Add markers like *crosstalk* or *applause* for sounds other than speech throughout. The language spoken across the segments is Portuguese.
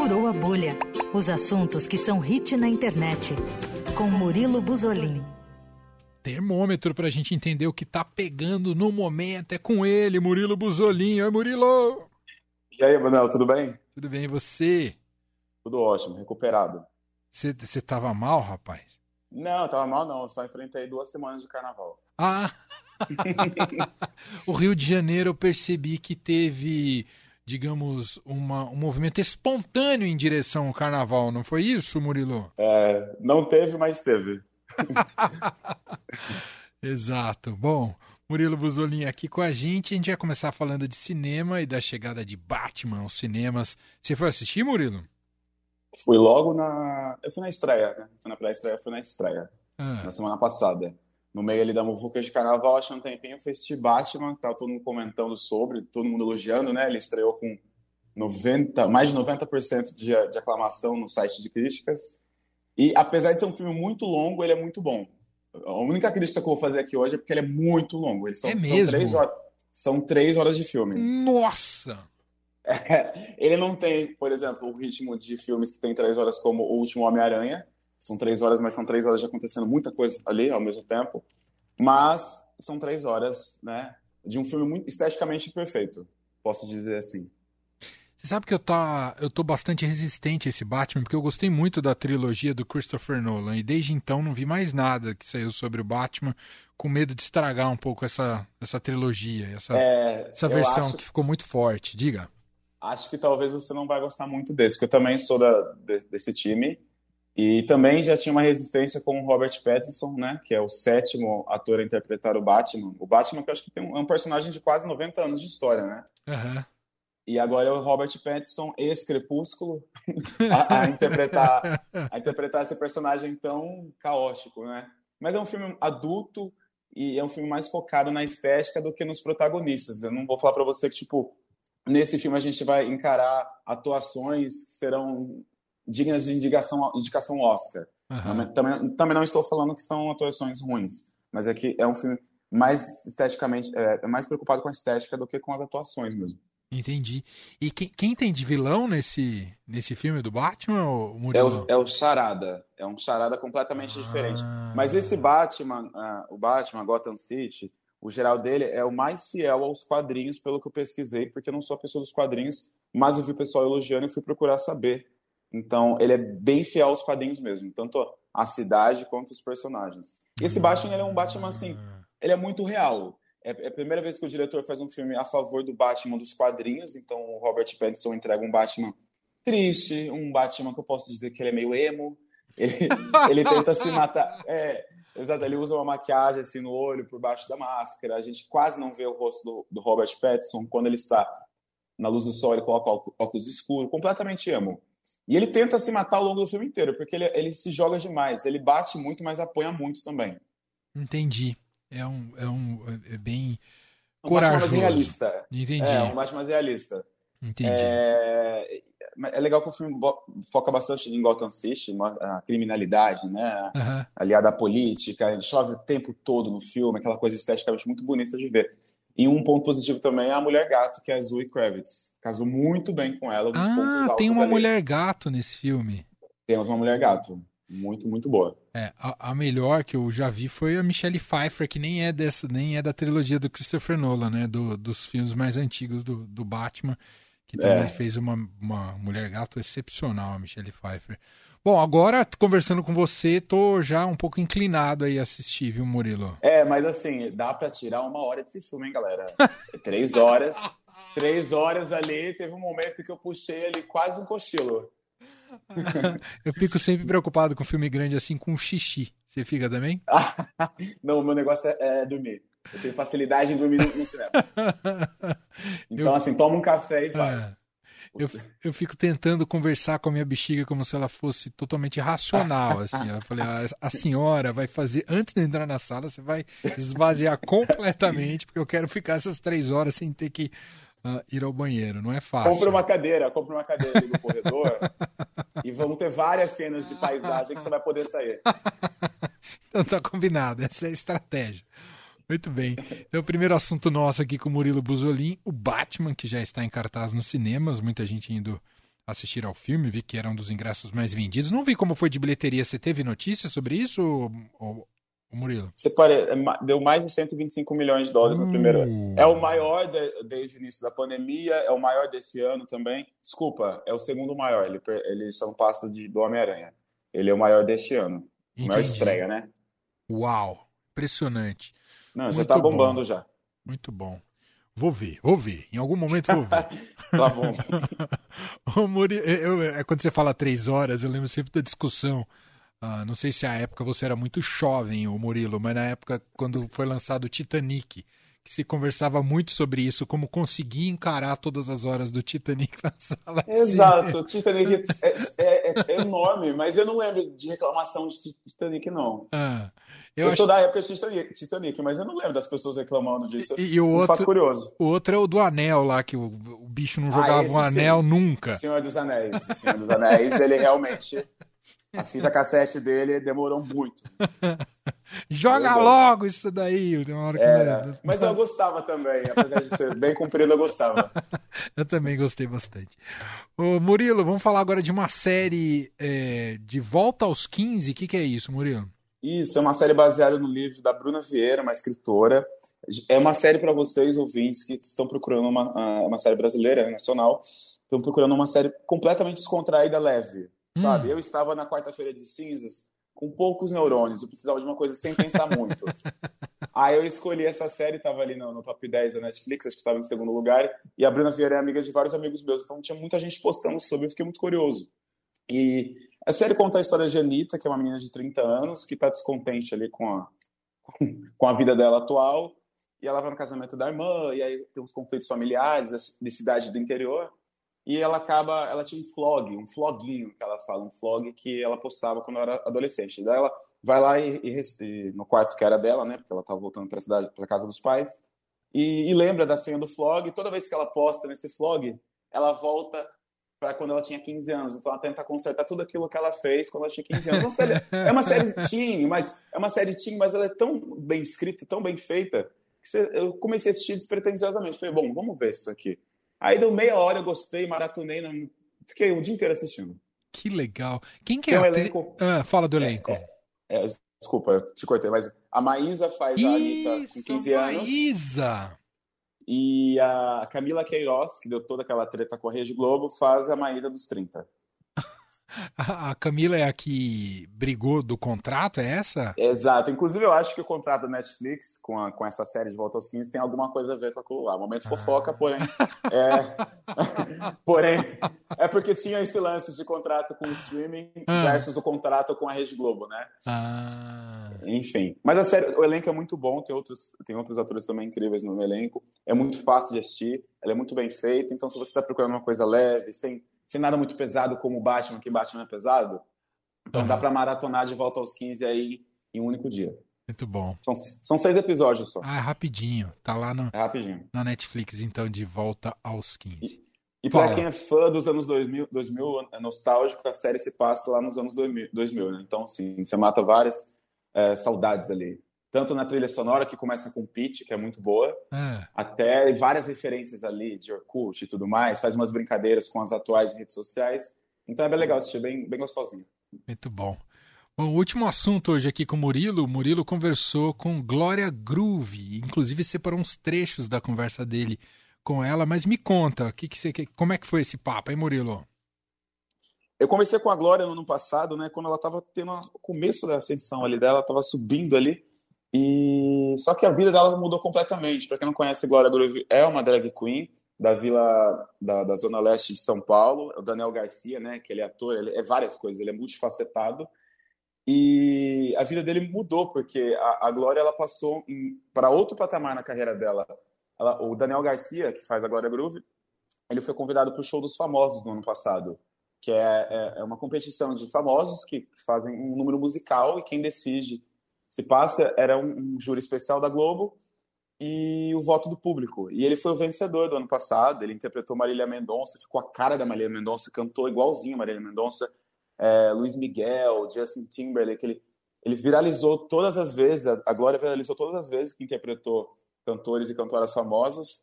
Furou a bolha. Os assuntos que são hit na internet. Com Murilo Buzolin. Termômetro para a gente entender o que tá pegando no momento é com ele, Murilo Buzolin. Oi, Murilo! E aí, Manuel, tudo bem? Tudo bem, e você? Tudo ótimo, recuperado. Você tava mal, rapaz? Não, tava mal não, só enfrentei duas semanas de carnaval. Ah! *laughs* o Rio de Janeiro eu percebi que teve digamos, uma, um movimento espontâneo em direção ao carnaval, não foi isso, Murilo? É, não teve, mas teve. *laughs* Exato. Bom, Murilo Buzolin aqui com a gente. A gente vai começar falando de cinema e da chegada de Batman aos cinemas. Você foi assistir, Murilo? Fui logo na. Eu fui na estreia, né? Fui na pré-estreia, fui na estreia. Ah. Na semana passada no meio ali da muvuca de carnaval, achei um tempinho, fui assistir Batman, tava todo mundo comentando sobre, todo mundo elogiando, né? Ele estreou com 90, mais de 90% de, de aclamação no site de críticas. E apesar de ser um filme muito longo, ele é muito bom. A única crítica que eu vou fazer aqui hoje é porque ele é muito longo. Eles são, é mesmo? São três, horas, são três horas de filme. Nossa! É, *laughs* ele não tem, por exemplo, o ritmo de filmes que tem três horas como O Último Homem-Aranha, são três horas, mas são três horas de acontecendo muita coisa ali ao mesmo tempo. Mas são três horas, né? De um filme muito esteticamente perfeito, posso dizer assim. Você sabe que eu, tá, eu tô bastante resistente a esse Batman, porque eu gostei muito da trilogia do Christopher Nolan, e desde então não vi mais nada que saiu sobre o Batman, com medo de estragar um pouco essa, essa trilogia, essa, é, essa versão acho, que ficou muito forte. Diga. Acho que talvez você não vai gostar muito desse, porque eu também sou da, de, desse time, e também já tinha uma resistência com o Robert Pattinson, né, que é o sétimo ator a interpretar o Batman. O Batman que eu acho que tem um, é um personagem de quase 90 anos de história, né? Uhum. E agora é o Robert Pattinson, ex-crepúsculo, *laughs* a, a, interpretar, a interpretar esse personagem tão caótico, né? Mas é um filme adulto e é um filme mais focado na estética do que nos protagonistas. Eu não vou falar para você que, tipo, nesse filme a gente vai encarar atuações que serão dignas de indicação, indicação Oscar. Uhum. Também, também não estou falando que são atuações ruins, mas é que é um filme mais esteticamente, é, é mais preocupado com a estética do que com as atuações mesmo. Entendi. E quem, quem tem de vilão nesse, nesse filme do Batman, ou Murilo? É o, é o Charada. É um Charada completamente ah. diferente. Mas esse Batman, uh, o Batman Gotham City, o geral dele é o mais fiel aos quadrinhos, pelo que eu pesquisei, porque eu não sou a pessoa dos quadrinhos, mas eu vi o pessoal elogiando e fui procurar saber. Então, ele é bem fiel aos quadrinhos mesmo, tanto a cidade quanto os personagens. E esse Batman ele é um Batman assim, ele é muito real. É, é a primeira vez que o diretor faz um filme a favor do Batman dos quadrinhos, então o Robert Pattinson entrega um Batman triste, um Batman que eu posso dizer que ele é meio emo. Ele, *laughs* ele tenta se matar. É, exato, ele usa uma maquiagem assim no olho, por baixo da máscara. A gente quase não vê o rosto do, do Robert Pattinson. Quando ele está na luz do sol, ele coloca óculos escuros, completamente emo. E ele tenta se matar ao longo do filme inteiro, porque ele, ele se joga demais. Ele bate muito, mas apanha muito também. Entendi. É um. É, um, é bem. Um corajoso. mais realista. Entendi. É, um mais realista. Entendi. É, é legal que o filme foca bastante em Gotham City, a criminalidade, né? Uhum. Aliada à política, chove o tempo todo no filme, aquela coisa esteticamente muito bonita de ver. E um ponto positivo também é a mulher gato, que é a Zoe Kravitz. Casou muito bem com ela. ah, tem uma ali. mulher gato nesse filme. Temos uma mulher gato. Muito, muito boa. É, a, a, melhor que eu já vi foi a Michelle Pfeiffer, que nem é dessa, nem é da trilogia do Christopher Nolan, né? Do, dos filmes mais antigos do, do Batman, que também é. fez uma, uma mulher gato excepcional, a Michelle Pfeiffer. Bom, agora conversando com você, tô já um pouco inclinado aí a assistir, viu, Murilo? É, mas assim, dá para tirar uma hora desse filme, hein, galera? *laughs* três horas, três horas ali, teve um momento que eu puxei ali quase um cochilo. *laughs* eu fico sempre preocupado com filme grande assim, com xixi. Você fica também? *laughs* Não, o meu negócio é, é dormir. Eu tenho facilidade em dormir no, no cinema. Então, eu... assim, toma um café e vai. É. Eu, eu fico tentando conversar com a minha bexiga como se ela fosse totalmente racional, *laughs* assim. Eu falei, a, ah, a senhora vai fazer, antes de entrar na sala, você vai esvaziar *laughs* completamente, porque eu quero ficar essas três horas sem ter que uh, ir ao banheiro. Não é fácil. Compre uma cadeira, compre uma cadeira ali no corredor *laughs* e vamos ter várias cenas de paisagem que você vai poder sair. então tá combinado, essa é a estratégia. Muito bem. Então, o primeiro assunto nosso aqui com o Murilo Buzolin, o Batman, que já está em cartaz nos cinemas, muita gente indo assistir ao filme, vi que era um dos ingressos mais vendidos. Não vi como foi de bilheteria. Você teve notícias sobre isso, ou, o Murilo? Você pare... É deu mais de 125 milhões de dólares uh. no primeiro ano. É o maior de... desde o início da pandemia, é o maior desse ano também. Desculpa, é o segundo maior. Ele, ele só não passa de... do Homem-Aranha. Ele é o maior deste ano. Entendi. Maior estreia, né? Uau, impressionante. Não, Muito já tá bombando bom. já. Muito bom. Vou ver, vou ver. Em algum momento vou ver. *laughs* tá bom. *laughs* Ô, Murilo, eu, é, quando você fala três horas, eu lembro sempre da discussão Uh, não sei se a época você era muito jovem, o Murilo, mas na época quando foi lançado o Titanic, que se conversava muito sobre isso, como conseguir encarar todas as horas do Titanic na sala. Exato, o Titanic é, é, é, enorme, mas eu não lembro de reclamação de Titanic, não. Ah, eu, eu acho... sou da época de Titanic, Titanic, mas eu não lembro das pessoas reclamando disso. E, e o outro, curioso. O outro é o do anel lá, que o, o bicho não jogava ah, um anel sim. nunca. Senhor dos Anéis. Senhor dos Anéis, ele realmente a fita cassete dele demorou muito. *laughs* Joga logo isso daí. Uma hora que é, mas eu gostava também, apesar de ser bem comprido, eu gostava. *laughs* eu também gostei bastante. Ô, Murilo, vamos falar agora de uma série é, de Volta aos 15. O que, que é isso, Murilo? Isso, é uma série baseada no livro da Bruna Vieira, uma escritora. É uma série para vocês, ouvintes, que estão procurando uma, uma série brasileira, né, nacional, estão procurando uma série completamente descontraída, leve sabe? Hum. Eu estava na quarta-feira de cinzas com poucos neurônios, eu precisava de uma coisa sem pensar muito. *laughs* Aí eu escolhi essa série, estava ali no, no, top 10 da Netflix, acho que estava em segundo lugar, e a Bruna Vieira é amiga de vários amigos meus, então tinha muita gente postando sobre, eu fiquei muito curioso. E a série conta a história de Anitta, que é uma menina de 30 anos, que está descontente ali com a, *laughs* com a vida dela atual, e ela vai no casamento da irmã, e aí tem uns conflitos familiares de cidade do interior, e ela acaba, ela tinha um flog, um floguinho que ela fala, um flog que ela postava quando era adolescente. Daí ela vai lá e, e, no quarto que era dela, né, porque ela estava voltando para a cidade, para casa dos pais, e, e, lembra da senha do flog. Toda vez que ela posta nesse flog, ela volta para quando ela tinha 15 anos. Então ela tenta consertar tudo aquilo que ela fez quando ela tinha 15 anos. Uma série, é uma série *laughs* teen, mas é uma série teen, mas ela é tão bem escrita, tão bem feita, que você, eu comecei a assistir despretensiosamente. Falei, bom, vamos ver isso aqui. Aí deu meia hora, eu gostei, maratonei, não... fiquei o dia inteiro assistindo. Que legal. Quem que é? Um elenco... ah, fala do elenco. É, é, é, desculpa, eu te cortei, mas a Maísa faz Isso, a Anitta com 15 anos. Maísa! E a Camila Queiroz, que deu toda aquela treta com a Rede Globo, faz a Maísa dos 30. A Camila é a que brigou do contrato, é essa? Exato. Inclusive, eu acho que o contrato da Netflix com, a, com essa série de Volta aos 15 tem alguma coisa a ver com aquilo lá. Momento ah. fofoca, porém. É... *laughs* porém, é porque tinha esse lance de contrato com o streaming ah. versus o contrato com a Rede Globo, né? Ah. Enfim. Mas a série, o elenco é muito bom, tem outros, tem outros atores também incríveis no elenco. É muito fácil de assistir, ela é muito bem feita. Então, se você está procurando uma coisa leve, sem sem nada muito pesado como o Batman, que Batman é pesado. Então uhum. dá para maratonar de volta aos 15 aí em um único dia. Muito bom. São, são seis episódios só. Ah, é rapidinho. Tá lá no, é rapidinho. na Netflix, então, de volta aos 15. E, e para quem é fã dos anos 2000, 2000, é nostálgico, a série se passa lá nos anos 2000, 2000 né? Então, sim, você mata várias é, saudades ali tanto na trilha sonora, que começa com pitch, que é muito boa, é. até várias referências ali de Orkut e tudo mais, faz umas brincadeiras com as atuais redes sociais. Então é bem legal assistir, bem, bem gostosinho. Muito bom. Bom, o último assunto hoje aqui com o Murilo. O Murilo conversou com Glória Groove, inclusive separou uns trechos da conversa dele com ela, mas me conta, que que você, como é que foi esse papo, hein, Murilo? Eu conversei com a Glória no ano passado, né, quando ela estava tendo o começo da ascensão ali dela, estava subindo ali, e só que a vida dela mudou completamente. Para quem não conhece, Glória Groove é uma drag queen da vila da, da zona leste de São Paulo. É o Daniel Garcia, né? Que ele é ator, ele é várias coisas. Ele é multifacetado. E a vida dele mudou porque a, a Glória ela passou para outro patamar na carreira dela. Ela, o Daniel Garcia, que faz a Glória Groove, ele foi convidado para o show dos famosos no ano passado, que é, é, é uma competição de famosos que fazem um número musical e quem decide se passa era um, um júri especial da Globo e o voto do público. E ele foi o vencedor do ano passado. Ele interpretou Marília Mendonça, ficou a cara da Marília Mendonça, cantou igualzinho Marília Mendonça. É, Luiz Miguel, Justin Timberlake, ele, ele viralizou todas as vezes, a, Glória viralizou todas as vezes que interpretou cantores e cantoras famosas.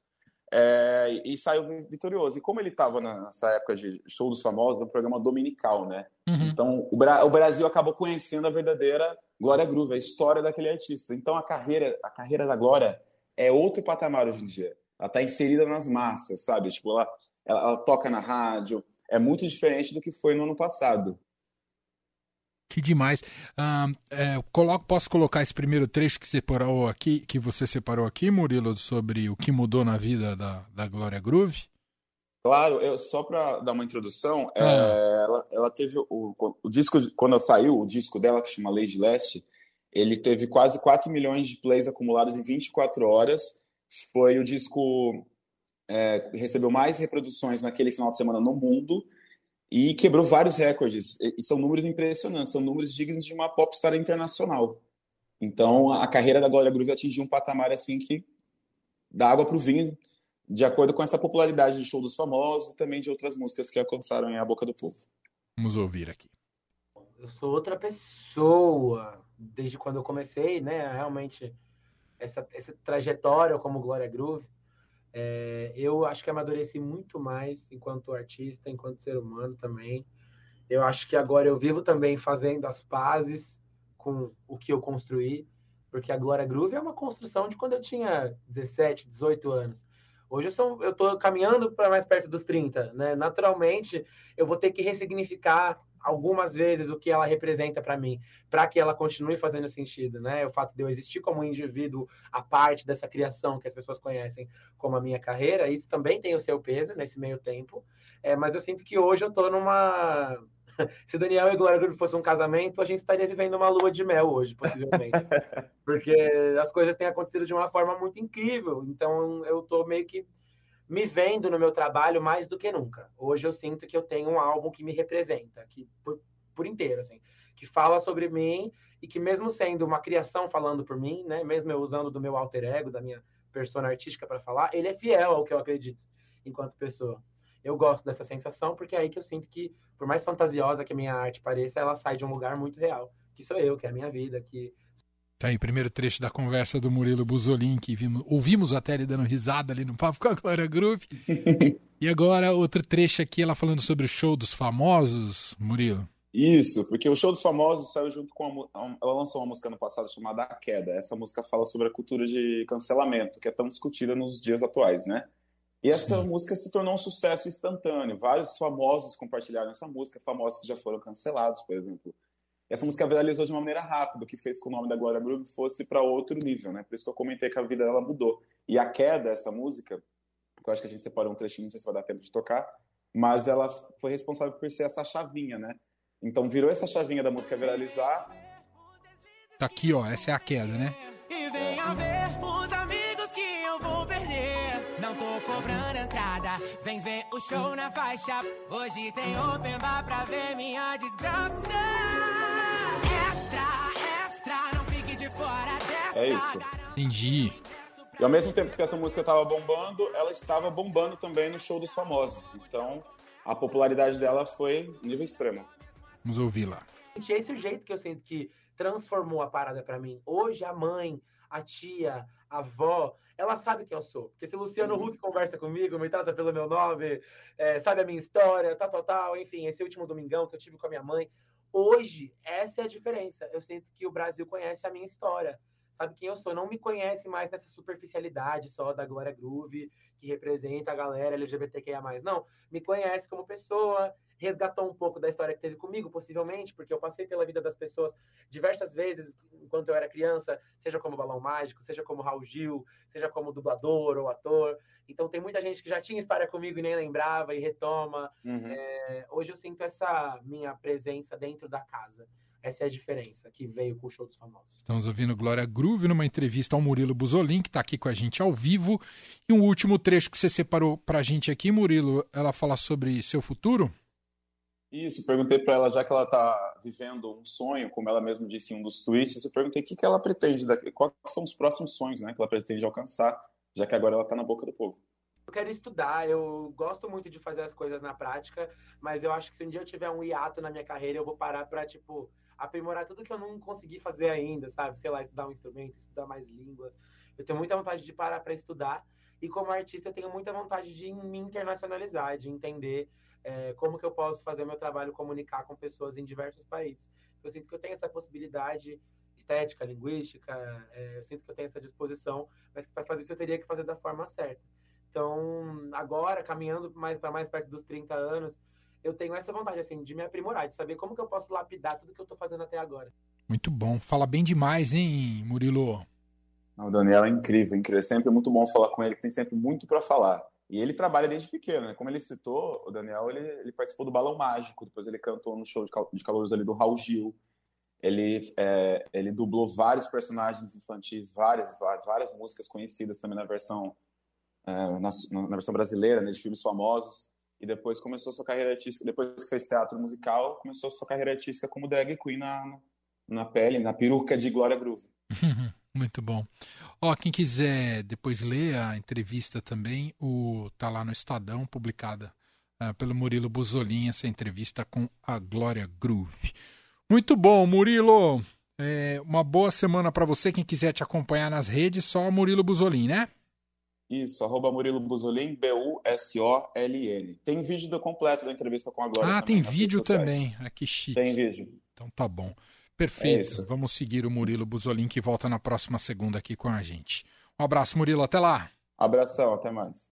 É, e saiu vitorioso. E como ele estava nessa época de show dos famosos, no programa dominical, né? Uhum. Então o, Bra o, Brasil acabou conhecendo a verdadeira Glória Groove, a história daquele artista. Então a carreira, a carreira da Glória é outro patamar hoje em dia. Ela está inserida nas massas, sabe? Tipo, ela, ela, ela toca na rádio. É muito diferente do que foi no ano passado. Que demais. Uh, é, coloco, posso colocar esse primeiro trecho que separou aqui, que você separou aqui, Murilo, sobre o que mudou na vida da, da Glória Groove? Claro, eu, só para dar uma introdução, é, ah. ela, ela, teve o, o, disco, quando saiu o disco dela, que chama Lady Leste, ele teve quase 4 milhões de plays acumulados em 24 horas. Foi o disco é, recebeu mais reproduções naquele final de semana no mundo e quebrou vários recordes. E são números impressionantes, são números dignos de uma popstar internacional. Então, a carreira da Glória Groove atingiu um patamar assim que dá água para o vinho, de acordo com essa popularidade de show dos famosos e também de outras músicas que alcançaram a boca do povo. Vamos ouvir aqui. Eu sou outra pessoa desde quando eu comecei, né? Realmente essa, essa trajetória como Glória Groove é, eu acho que amadureci muito mais enquanto artista, enquanto ser humano também. Eu acho que agora eu vivo também fazendo as pazes com o que eu construí, porque a Glória Groove é uma construção de quando eu tinha 17, 18 anos. Hoje eu sou, eu estou caminhando para mais perto dos 30, né? Naturalmente, eu vou ter que ressignificar algumas vezes o que ela representa para mim, para que ela continue fazendo sentido, né? O fato de eu existir como um indivíduo a parte dessa criação que as pessoas conhecem como a minha carreira, isso também tem o seu peso nesse meio tempo. É, mas eu sinto que hoje eu estou numa *laughs* se Daniel e Glória Groove fosse um casamento, a gente estaria vivendo uma lua de mel hoje, possivelmente. *laughs* Porque as coisas têm acontecido de uma forma muito incrível. Então eu estou meio que me vendo no meu trabalho mais do que nunca. Hoje eu sinto que eu tenho um álbum que me representa, que por, por inteiro, assim, que fala sobre mim e que mesmo sendo uma criação falando por mim, né, mesmo eu usando do meu alter ego, da minha persona artística para falar, ele é fiel ao que eu acredito enquanto pessoa. Eu gosto dessa sensação porque é aí que eu sinto que, por mais fantasiosa que a minha arte pareça, ela sai de um lugar muito real, que sou eu, que é a minha vida, que Tá aí, primeiro trecho da conversa do Murilo Buzolin, que vimos, ouvimos até ele dando risada ali no papo com a Glória Groove. *laughs* e agora, outro trecho aqui, ela falando sobre o show dos famosos, Murilo. Isso, porque o show dos famosos saiu junto com a, ela lançou uma música no passado chamada A Queda. Essa música fala sobre a cultura de cancelamento, que é tão discutida nos dias atuais, né? E essa Sim. música se tornou um sucesso instantâneo. Vários famosos compartilharam essa música, famosos que já foram cancelados, por exemplo essa música viralizou de uma maneira rápida, o que fez com o nome da Glória Groove fosse para outro nível, né? Por isso que eu comentei que a vida dela mudou. E a queda, essa música, que eu acho que a gente separou um trechinho, não sei se vai dar tempo de tocar, mas ela foi responsável por ser essa chavinha, né? Então virou essa chavinha da música viralizar. Tá aqui, ó, essa é a queda, né? E venha ver os amigos que eu vou perder. Não tô cobrando entrada, vem ver o show na faixa. Hoje tem open bar pra ver minha desgraça. É isso. Entendi. E ao mesmo tempo que essa música estava bombando, ela estava bombando também no show dos famosos. Então, a popularidade dela foi nível extremo. Vamos ouvir lá. Esse é o jeito que eu sinto que transformou a parada para mim. Hoje a mãe, a tia, a avó, ela sabe quem eu sou. Porque se o Luciano uhum. Huck conversa comigo, me trata pelo meu nome, é, sabe a minha história, tal, tal, tal, enfim, esse último domingão que eu tive com a minha mãe. Hoje, essa é a diferença. Eu sinto que o Brasil conhece a minha história sabe quem eu sou, não me conhece mais nessa superficialidade só da Glória Groove, que representa a galera LGBTQIA+. Não, me conhece como pessoa, resgatou um pouco da história que teve comigo, possivelmente, porque eu passei pela vida das pessoas diversas vezes enquanto eu era criança, seja como balão mágico, seja como Raul Gil, seja como dublador ou ator. Então tem muita gente que já tinha história comigo e nem lembrava e retoma. Uhum. É, hoje eu sinto essa minha presença dentro da casa. Essa é a diferença que veio com o show dos famosos. Estamos ouvindo Glória Groove numa entrevista ao Murilo Buzolin, que está aqui com a gente ao vivo. E um último trecho que você separou para a gente aqui, Murilo, ela fala sobre seu futuro? Isso, perguntei para ela, já que ela está vivendo um sonho, como ela mesma disse em um dos tweets, eu perguntei o que, que ela pretende, quais são os próximos sonhos né, que ela pretende alcançar, já que agora ela está na boca do povo. Eu quero estudar, eu gosto muito de fazer as coisas na prática, mas eu acho que se um dia eu tiver um hiato na minha carreira, eu vou parar para, tipo, aprimorar tudo que eu não consegui fazer ainda, sabe? Sei lá, estudar um instrumento, estudar mais línguas. Eu tenho muita vontade de parar para estudar E como artista, eu tenho muita vontade de me internacionalizar, de entender é, como que eu posso fazer meu trabalho comunicar com pessoas em diversos países. Eu sinto que eu tenho essa possibilidade estética, linguística, é, eu sinto que eu tenho essa disposição, mas que para fazer isso eu teria que fazer da forma certa. Então, agora, caminhando mais para mais perto dos 30 anos, eu tenho essa vontade, assim, de me aprimorar, de saber como que eu posso lapidar tudo que eu estou fazendo até agora. Muito bom. Fala bem demais, hein, Murilo? O Daniel é incrível, incrível. É sempre muito bom falar com ele, que tem sempre muito para falar. E ele trabalha desde pequeno, né? Como ele citou, o Daniel, ele, ele participou do Balão Mágico, depois ele cantou no show de, cal de calouros ali do Raul Gil. Ele, é, ele dublou vários personagens infantis, várias, várias músicas conhecidas também na versão, é, na, na, versão brasileira, né, de filmes famosos. E depois começou sua carreira artística, depois que fez teatro musical, começou sua carreira artística como drag queen na, na pele, na peruca de Glória Groove. *laughs* Muito bom. Ó, quem quiser depois ler a entrevista também, o tá lá no Estadão, publicada uh, pelo Murilo Buzolin, essa entrevista com a Glória Groove. Muito bom, Murilo. É, uma boa semana para você. Quem quiser te acompanhar nas redes, só Murilo Buzolin, né? Isso, arroba Murilo Buzolin, B-U-S-O-L-N. Tem vídeo do completo da entrevista com a Glória. Ah, tem vídeo também. Ah, que chique. Tem vídeo. Então tá bom. Perfeito. É Vamos seguir o Murilo Buzolin, que volta na próxima segunda aqui com a gente. Um abraço, Murilo. Até lá. Abração, até mais.